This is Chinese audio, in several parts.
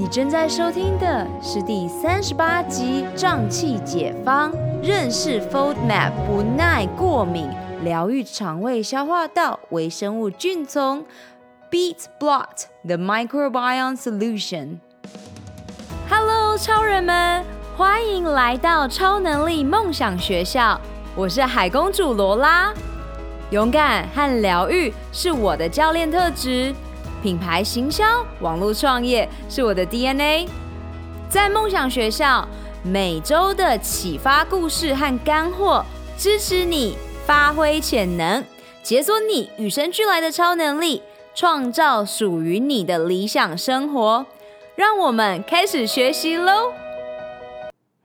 你正在收听的是第三十八集《胀气解方》，认识 Fold Map，不耐过敏，疗愈肠胃消化道微生物菌丛，Beat Blot the Microbiome Solution。Hello，超人们，欢迎来到超能力梦想学校，我是海公主罗拉。勇敢和疗愈是我的教练特质。品牌行销、网络创业是我的 DNA。在梦想学校，每周的启发故事和干货，支持你发挥潜能，解锁你与生俱来的超能力，创造属于你的理想生活。让我们开始学习喽！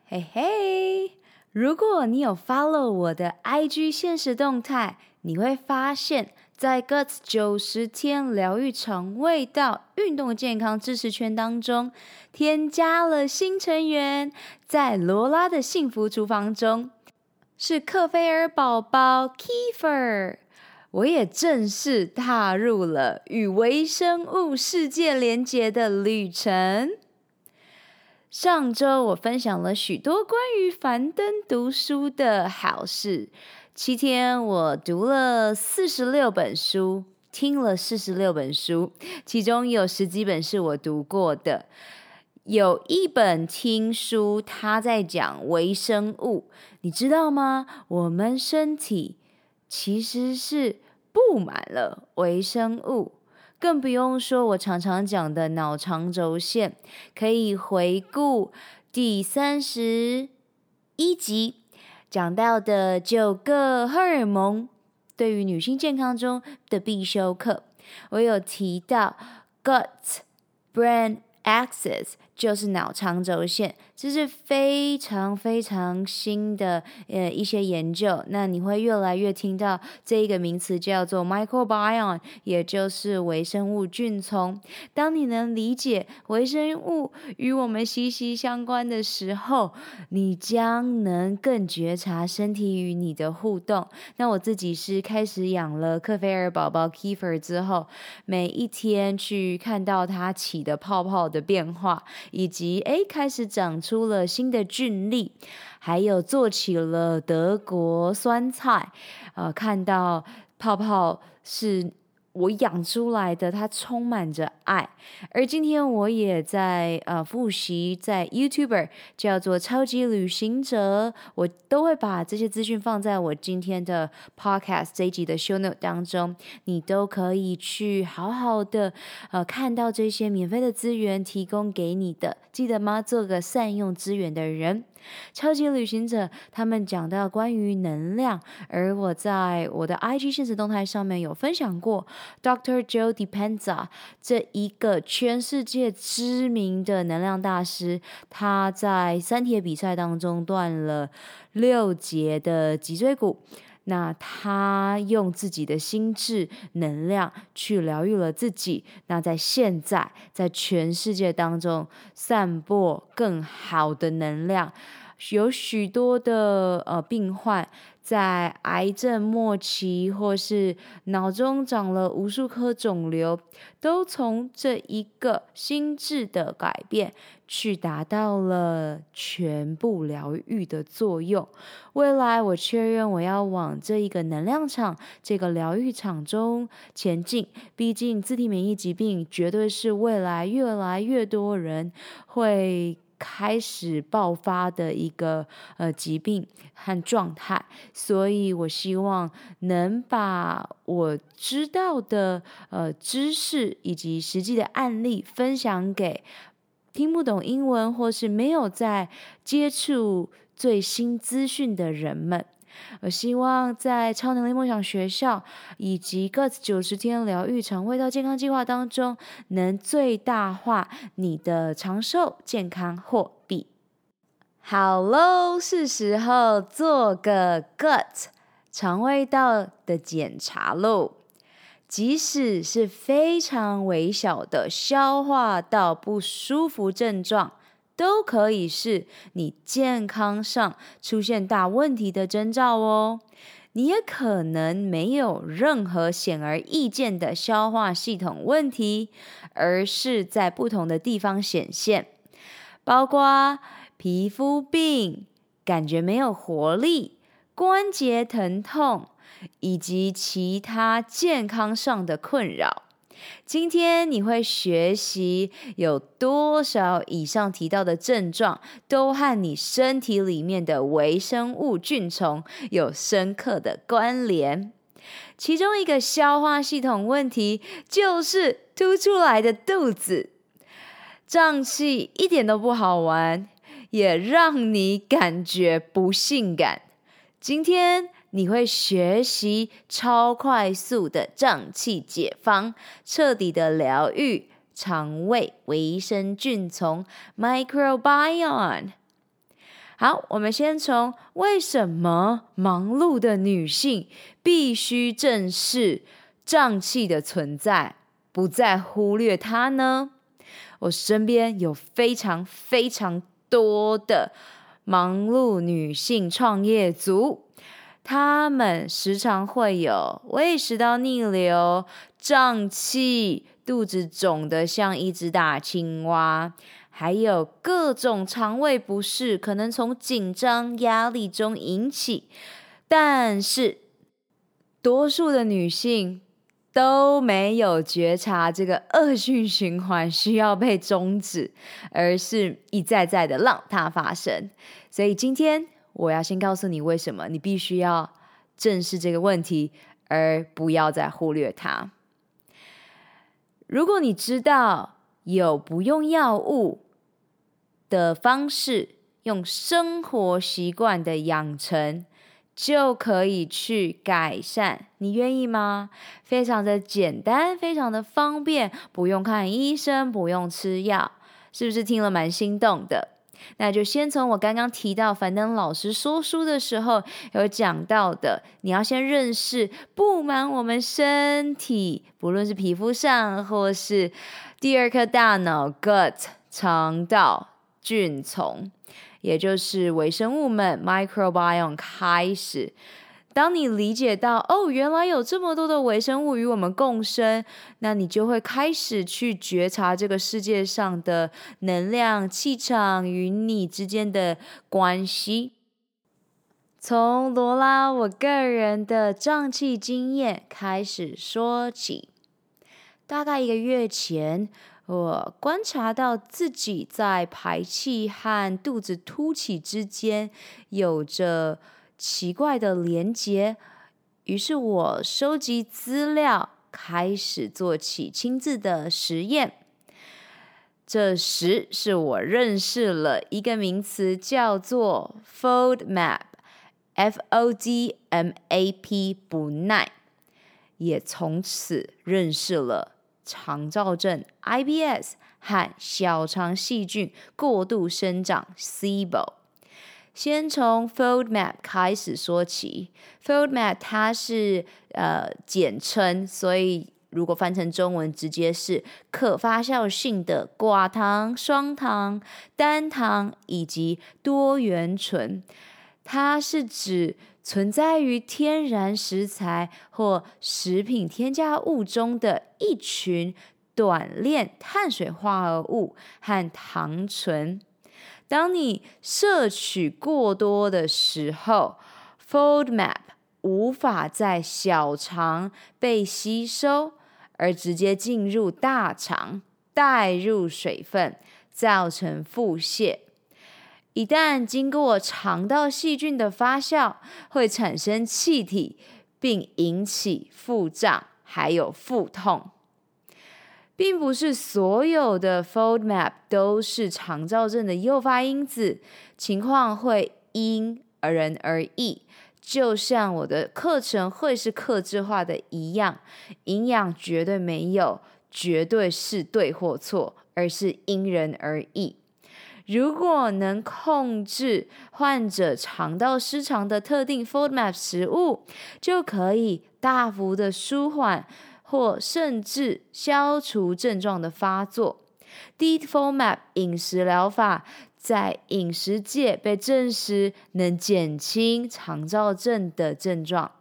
嘿嘿，如果你有 follow 我的 IG 现实动态，你会发现。在 Guts 九十天疗愈肠胃道运动健康知识圈当中，添加了新成员，在罗拉的幸福厨房中，是克菲尔宝宝 Kiefer。我也正式踏入了与微生物世界连结的旅程。上周我分享了许多关于樊登读书的好事。七天，我读了四十六本书，听了四十六本书，其中有十几本是我读过的。有一本听书，他在讲微生物，你知道吗？我们身体其实是布满了微生物，更不用说我常常讲的脑肠轴线，可以回顾第三十一集。讲到的九个荷尔蒙对于女性健康中的必修课，我有提到 gut brain axis。就是脑肠轴线，这是非常非常新的呃一些研究。那你会越来越听到这一个名词叫做 microbiome，也就是微生物菌丛。当你能理解微生物与我们息息相关的时候，你将能更觉察身体与你的互动。那我自己是开始养了克菲尔宝宝 Kiefer 之后，每一天去看到它起的泡泡的变化。以及诶，开始长出了新的菌力，还有做起了德国酸菜，呃，看到泡泡是。我养出来的，它充满着爱。而今天我也在呃复习，在 YouTuber 叫做超级旅行者，我都会把这些资讯放在我今天的 Podcast 这一集的 Show Note 当中，你都可以去好好的呃看到这些免费的资源提供给你的，记得吗？做个善用资源的人。超级旅行者，他们讲到关于能量，而我在我的 IG 现实动态上面有分享过，Dr. Joe Dispenza 这一个全世界知名的能量大师，他在三铁比赛当中断了六节的脊椎骨，那他用自己的心智能量去疗愈了自己，那在现在在全世界当中散播更好的能量。有许多的呃病患在癌症末期，或是脑中长了无数颗肿瘤，都从这一个心智的改变，去达到了全部疗愈的作用。未来我确认我要往这一个能量场、这个疗愈场中前进。毕竟自体免疫疾病绝对是未来越来越多人会。开始爆发的一个呃疾病和状态，所以我希望能把我知道的呃知识以及实际的案例分享给听不懂英文或是没有在接触最新资讯的人们。我希望在超能力梦想学校以及 Gut 九十天疗愈肠胃道健康计划当中，能最大化你的长寿健康货币。好喽，是时候做个 Gut 肠胃道的检查喽。即使是非常微小的消化道不舒服症状。都可以是你健康上出现大问题的征兆哦。你也可能没有任何显而易见的消化系统问题，而是在不同的地方显现，包括皮肤病、感觉没有活力、关节疼痛，以及其他健康上的困扰。今天你会学习有多少以上提到的症状都和你身体里面的微生物菌丛有深刻的关联。其中一个消化系统问题就是凸出来的肚子，胀气一点都不好玩，也让你感觉不性感。今天。你会学习超快速的胀气解方，彻底的疗愈肠胃微生菌丛 （microbiome）。好，我们先从为什么忙碌的女性必须正视胀气的存在，不再忽略它呢？我身边有非常非常多的忙碌女性创业族。他们时常会有胃食道逆流、胀气、肚子肿得像一只大青蛙，还有各种肠胃不适，可能从紧张、压力中引起。但是，多数的女性都没有觉察这个恶性循环需要被终止，而是一再再的让它发生。所以今天。我要先告诉你为什么你必须要正视这个问题，而不要再忽略它。如果你知道有不用药物的方式，用生活习惯的养成，就可以去改善。你愿意吗？非常的简单，非常的方便，不用看医生，不用吃药，是不是听了蛮心动的？那就先从我刚刚提到樊登老师说书的时候有讲到的，你要先认识布满我们身体，不论是皮肤上或是第二颗大脑 gut 肠道菌丛，也就是微生物们 microbiome 开始。当你理解到哦，原来有这么多的微生物与我们共生，那你就会开始去觉察这个世界上的能量、气场与你之间的关系。从罗拉我个人的胀气经验开始说起，大概一个月前，我观察到自己在排气和肚子凸起之间有着。奇怪的连接，于是我收集资料，开始做起亲自的实验。这时是我认识了一个名词，叫做 “fold map”（f o d m a p），不耐，也从此认识了肠躁症 （IBS） 和小肠细菌过度生长 （SIBO）。先从 FODMAP 开始说起，FODMAP 它是呃简称，所以如果翻成中文，直接是可发酵性的寡糖、双糖、单糖以及多元醇。它是指存在于天然食材或食品添加物中的一群短链碳水化合物和糖醇。当你摄取过多的时候，fold map 无法在小肠被吸收，而直接进入大肠，带入水分，造成腹泻。一旦经过肠道细菌的发酵，会产生气体，并引起腹胀，还有腹痛。并不是所有的 FODMAP 都是肠躁症的诱发因子，情况会因人而异。就像我的课程会是克制化的一样，营养绝对没有绝对是对或错，而是因人而异。如果能控制患者肠道失常的特定 FODMAP 食物，就可以大幅的舒缓。或甚至消除症状的发作。DFODMAP 饮食疗法在饮食界被证实能减轻肠燥症的症状，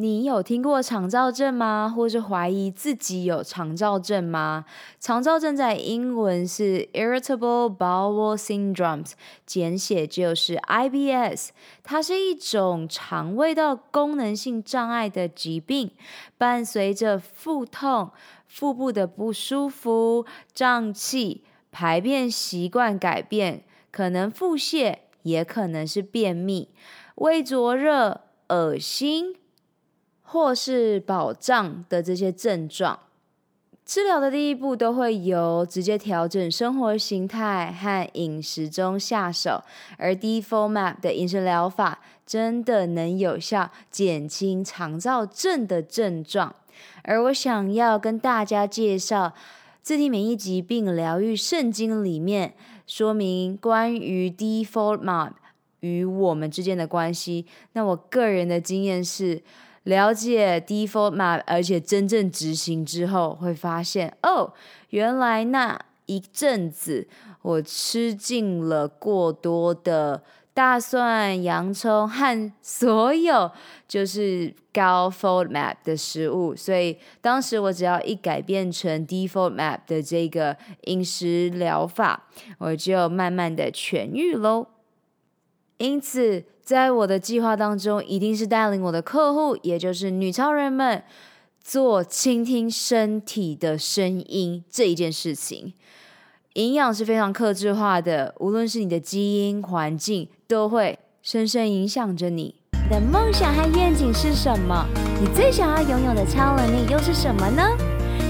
你有听过肠躁症吗？或是怀疑自己有肠躁症吗？肠躁症在英文是 Irritable Bowel Syndromes，简写就是 IBS。它是一种肠胃道功能性障碍的疾病，伴随着腹痛、腹部的不舒服、胀气、排便习惯改变，可能腹泻，也可能是便秘、胃灼热、恶心。或是饱胀的这些症状，治疗的第一步都会由直接调整生活形态和饮食中下手，而 D-FODMAP 的饮食疗法真的能有效减轻肠躁症的症状。而我想要跟大家介绍《自体免疫疾病疗愈圣经》里面说明关于 D-FODMAP 与我们之间的关系。那我个人的经验是。了解 D-FODMAP，而且真正执行之后，会发现哦，原来那一阵子我吃尽了过多的大蒜、洋葱和所有就是高 FODMAP 的食物，所以当时我只要一改变成 D-FODMAP 的这个饮食疗法，我就慢慢的痊愈喽。因此，在我的计划当中，一定是带领我的客户，也就是女超人们，做倾听身体的声音这一件事情。营养是非常克制化的，无论是你的基因、环境，都会深深影响着你。你的梦想和愿景是什么？你最想要拥有的超能力又是什么呢？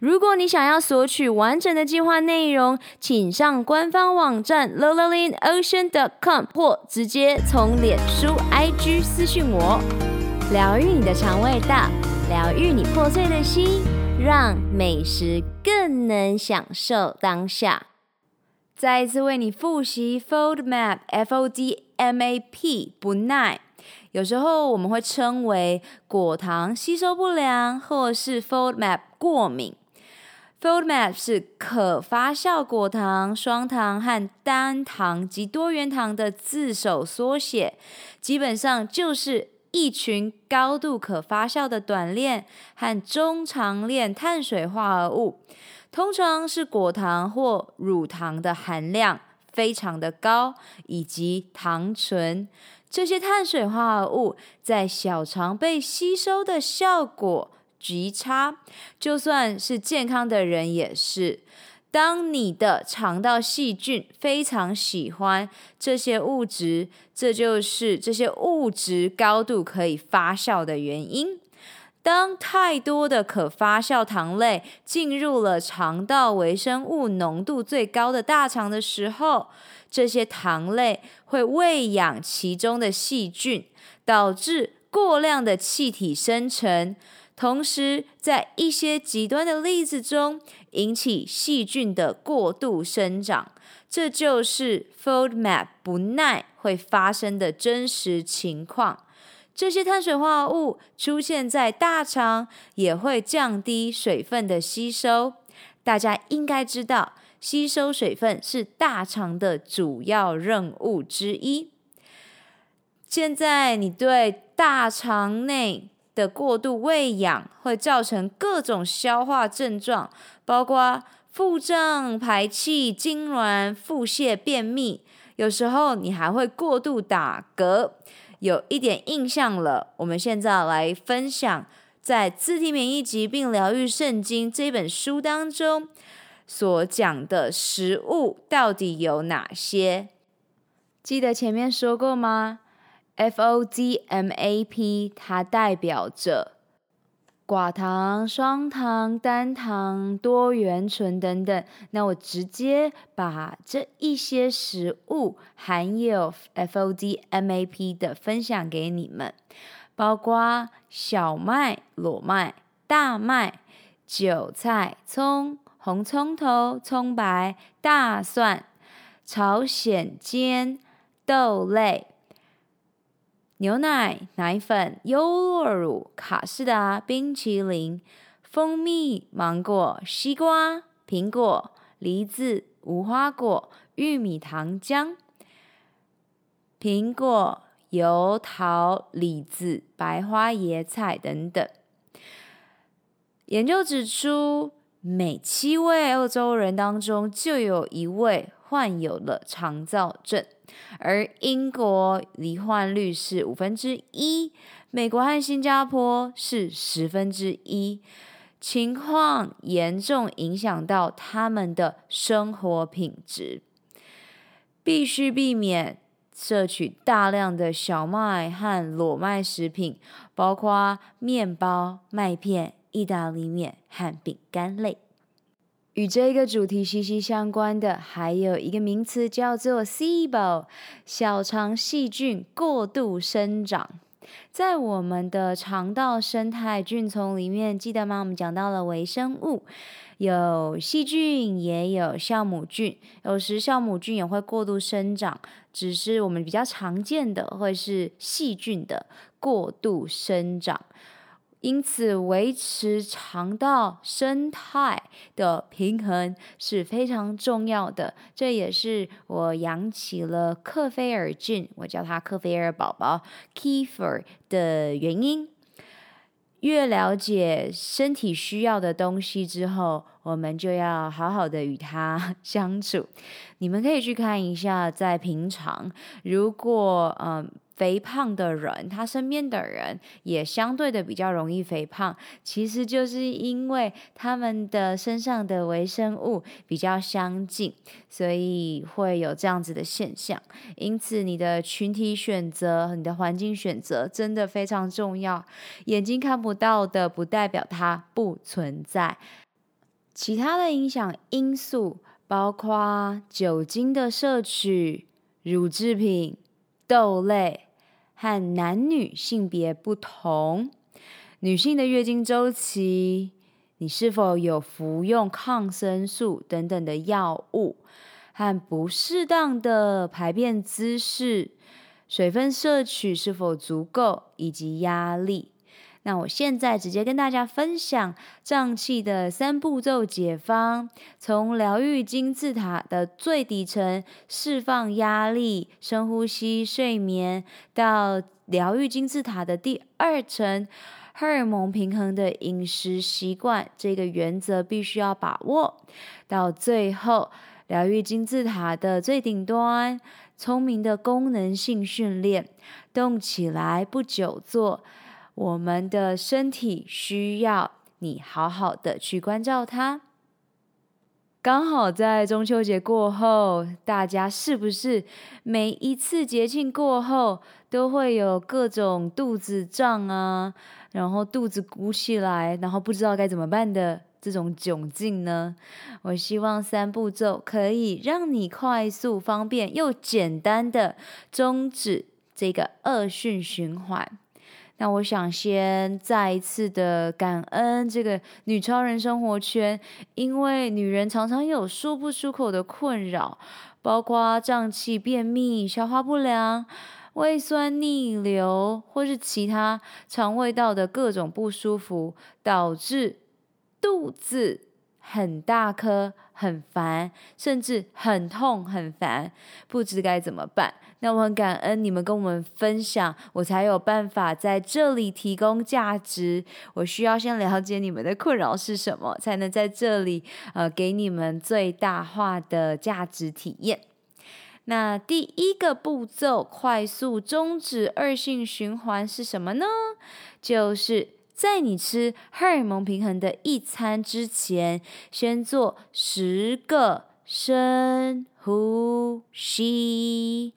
如果你想要索取完整的计划内容，请上官方网站 l o l a l i n o c e a n c o m 或直接从脸书 IG 私讯我。疗愈你的肠胃道，疗愈你破碎的心，让美食更能享受当下。再一次为你复习 fold map f o d m a p 不耐。有时候我们会称为果糖吸收不良，或是 FODMAP 过敏。FODMAP 是可发酵果糖、双糖和单糖及多元糖的字首缩写，基本上就是一群高度可发酵的短链和中长链碳水化合物，通常是果糖或乳糖的含量非常的高，以及糖醇。这些碳水化合物在小肠被吸收的效果极差，就算是健康的人也是。当你的肠道细菌非常喜欢这些物质，这就是这些物质高度可以发酵的原因。当太多的可发酵糖类进入了肠道微生物浓度最高的大肠的时候，这些糖类会喂养其中的细菌，导致过量的气体生成。同时，在一些极端的例子中，引起细菌的过度生长，这就是 FODMAP 不耐会发生的真实情况。这些碳水化合物出现在大肠，也会降低水分的吸收。大家应该知道，吸收水分是大肠的主要任务之一。现在，你对大肠内的过度喂养会造成各种消化症状，包括腹胀、排气、痉挛、腹泻、便秘，有时候你还会过度打嗝。有一点印象了，我们现在来分享在《自体免疫疾病疗愈圣经》这本书当中所讲的食物到底有哪些？记得前面说过吗？FODMAP 它代表着寡糖、双糖、单糖、多元醇等等。那我直接把这一些食物含有 FODMAP 的分享给你们，包括小麦、裸麦、大麦、韭菜、葱、红葱头、葱白、大蒜、朝鲜煎、豆类。牛奶、奶粉、优酪乳、卡士达、冰淇淋、蜂蜜、芒果、西瓜、苹果、梨子、无花果、玉米糖浆、苹果、油桃、李子、白花椰菜等等。研究指出，每七位欧洲人当中就有一位患有了肠燥症。而英国罹患率是五分之一，美国和新加坡是十分之一，情况严重影响到他们的生活品质，必须避免摄取大量的小麦和裸麦食品，包括面包、麦片、意大利面和饼干类。与这个主题息息相关的，还有一个名词叫做 SIBO，小肠细菌过度生长。在我们的肠道生态菌丛里面，记得吗？我们讲到了微生物，有细菌，也有酵母菌。有时酵母菌也会过度生长，只是我们比较常见的会是细菌的过度生长。因此，维持肠道生态的平衡是非常重要的。这也是我养起了克菲尔菌，我叫它克菲尔宝宝 （Kefir） 的原因。越了解身体需要的东西之后，我们就要好好的与它相处。你们可以去看一下，在平常，如果嗯。肥胖的人，他身边的人也相对的比较容易肥胖，其实就是因为他们的身上的微生物比较相近，所以会有这样子的现象。因此，你的群体选择、你的环境选择真的非常重要。眼睛看不到的，不代表它不存在。其他的影响因素包括酒精的摄取、乳制品。豆类和男女性别不同，女性的月经周期，你是否有服用抗生素等等的药物，和不适当的排便姿势，水分摄取是否足够，以及压力。那我现在直接跟大家分享胀气的三步骤解方，从疗愈金字塔的最底层释放压力、深呼吸、睡眠，到疗愈金字塔的第二层荷尔蒙平衡的饮食习惯，这个原则必须要把握，到最后疗愈金字塔的最顶端，聪明的功能性训练，动起来不久坐。我们的身体需要你好好的去关照它。刚好在中秋节过后，大家是不是每一次节庆过后都会有各种肚子胀啊，然后肚子鼓起来，然后不知道该怎么办的这种窘境呢？我希望三步骤可以让你快速、方便又简单的终止这个恶性循环。那我想先再一次的感恩这个女超人生活圈，因为女人常常有说不出口的困扰，包括胀气、便秘、消化不良、胃酸逆流，或是其他肠胃道的各种不舒服，导致肚子很大颗、很烦，甚至很痛、很烦，不知该怎么办。那我很感恩你们跟我们分享，我才有办法在这里提供价值。我需要先了解你们的困扰是什么，才能在这里呃给你们最大化的价值体验。那第一个步骤，快速终止恶性循环是什么呢？就是在你吃荷尔蒙平衡的一餐之前，先做十个深呼吸。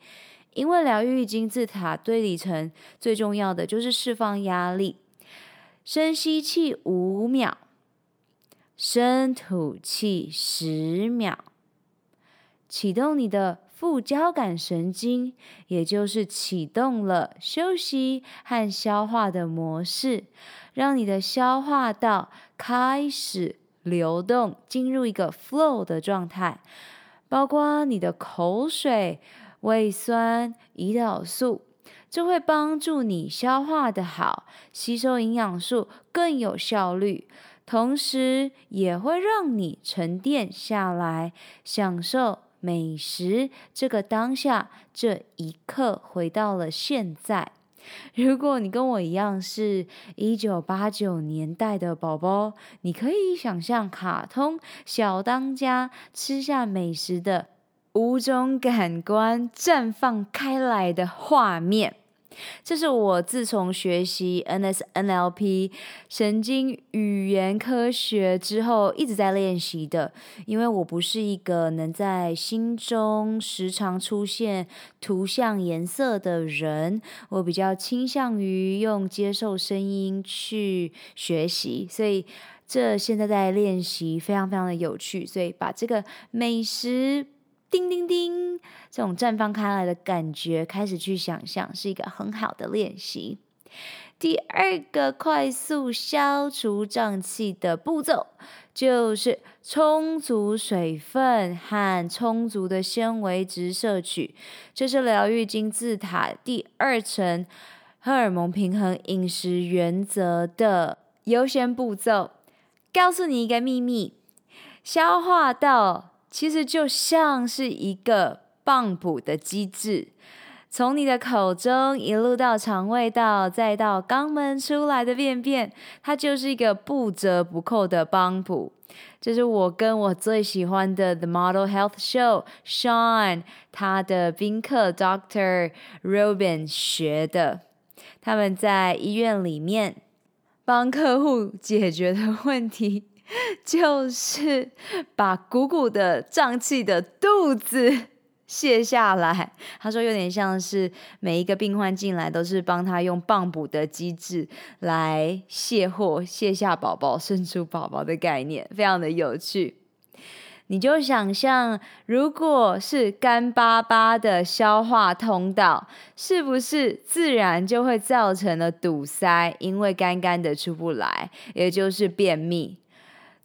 因为疗愈金字塔堆里层最重要的就是释放压力。深吸气五秒，深吐气十秒，启动你的副交感神经，也就是启动了休息和消化的模式，让你的消化道开始流动，进入一个 flow 的状态，包括你的口水、胃酸、胰岛素。这会帮助你消化得好，吸收营养素更有效率，同时也会让你沉淀下来，享受美食这个当下这一刻，回到了现在。如果你跟我一样是一九八九年代的宝宝，你可以想象卡通小当家吃下美食的五种感官绽放开来的画面。这是我自从学习 NSNLP 神经语言科学之后一直在练习的，因为我不是一个能在心中时常出现图像颜色的人，我比较倾向于用接受声音去学习，所以这现在在练习非常非常的有趣，所以把这个美食。叮叮叮，这种绽放开来的感觉，开始去想象，是一个很好的练习。第二个快速消除胀气的步骤，就是充足水分和充足的纤维质摄取。这是疗愈金字塔第二层荷尔蒙平衡饮食原则的优先步骤。告诉你一个秘密，消化道。其实就像是一个棒补的机制，从你的口中一路到肠胃道，再到肛门出来的便便，它就是一个不折不扣的帮补。这是我跟我最喜欢的 The Model Health Show Sean 他的宾客 Doctor Robin 学的，他们在医院里面帮客户解决的问题。就是把鼓鼓的胀气的肚子卸下来。他说有点像是每一个病患进来都是帮他用棒补的机制来卸货、卸下宝宝、生出宝宝的概念，非常的有趣。你就想象，如果是干巴巴的消化通道，是不是自然就会造成了堵塞？因为干干的出不来，也就是便秘。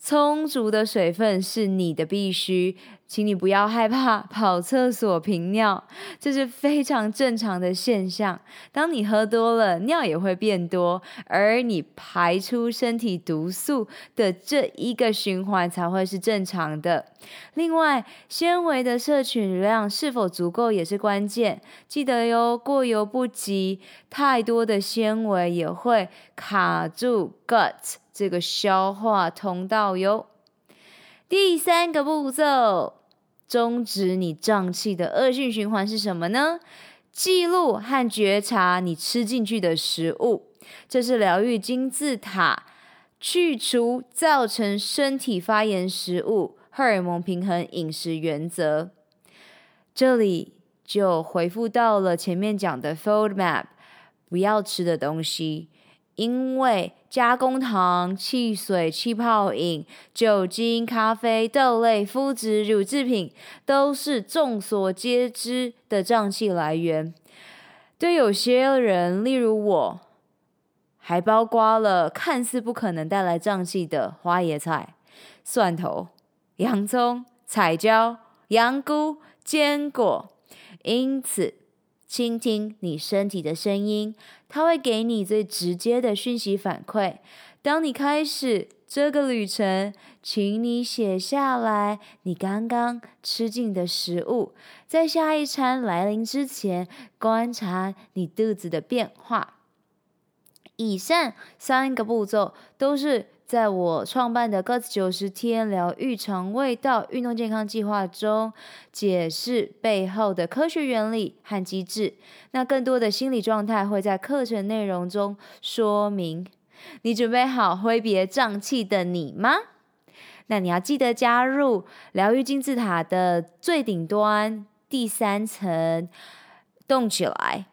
充足的水分是你的必须，请你不要害怕跑厕所频尿，这是非常正常的现象。当你喝多了，尿也会变多，而你排出身体毒素的这一个循环才会是正常的。另外，纤维的摄取量是否足够也是关键。记得哟，过犹不及，太多的纤维也会卡住 gut。这个消化通道哟。第三个步骤，终止你胀气的恶性循环是什么呢？记录和觉察你吃进去的食物，这是疗愈金字塔去除造成身体发炎食物荷尔蒙平衡饮食原则。这里就回复到了前面讲的 FODMAP，不要吃的东西。因为加工糖、汽水、气泡饮、酒精、咖啡、豆类、麸质、乳制品，都是众所皆知的胀气来源。对有些人，例如我，还包括了看似不可能带来胀气的花椰菜、蒜头、洋葱、彩椒、洋菇、坚果。因此，倾听你身体的声音，它会给你最直接的讯息反馈。当你开始这个旅程，请你写下来你刚刚吃进的食物，在下一餐来临之前，观察你肚子的变化。以上三个步骤都是。在我创办的 Guts 九十天疗愈肠胃道运动健康计划中，解释背后的科学原理和机制。那更多的心理状态会在课程内容中说明。你准备好挥别胀气的你吗？那你要记得加入疗愈金字塔的最顶端第三层。动起来，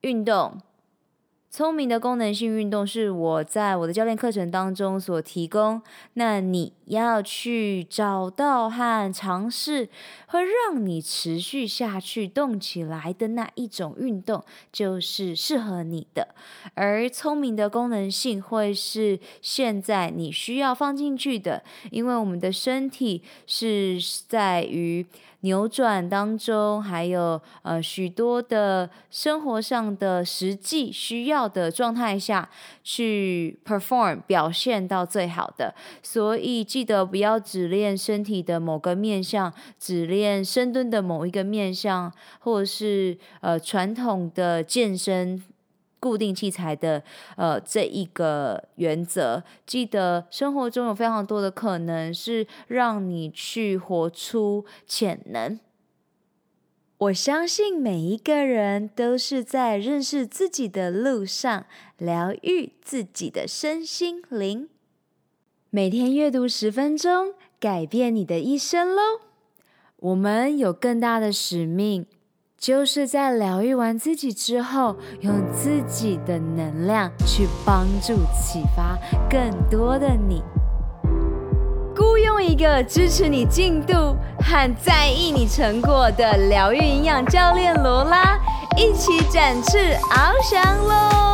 运动。聪明的功能性运动是我在我的教练课程当中所提供，那你要去找到和尝试会让你持续下去动起来的那一种运动，就是适合你的。而聪明的功能性会是现在你需要放进去的，因为我们的身体是在于。扭转当中，还有呃许多的生活上的实际需要的状态下去 perform 表现到最好的，所以记得不要只练身体的某个面向，只练深蹲的某一个面向，或者是呃传统的健身。固定器材的呃这一个原则，记得生活中有非常多的可能是让你去活出潜能。我相信每一个人都是在认识自己的路上，疗愈自己的身心灵。每天阅读十分钟，改变你的一生喽！我们有更大的使命。就是在疗愈完自己之后，用自己的能量去帮助、启发更多的你。雇佣一个支持你进度和在意你成果的疗愈营养教练罗拉，一起展翅翱翔喽！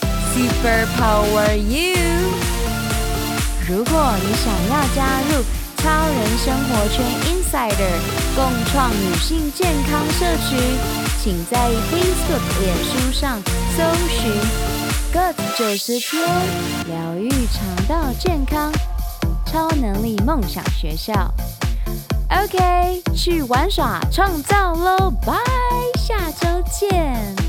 Super Power You！如果你想要加入超人生活圈 Insider 共创女性健康社群，请在 Facebook、脸书上搜寻 “Good 九十天疗愈肠道健康超能力梦想学校”。OK，去玩耍创造喽！拜，下周见。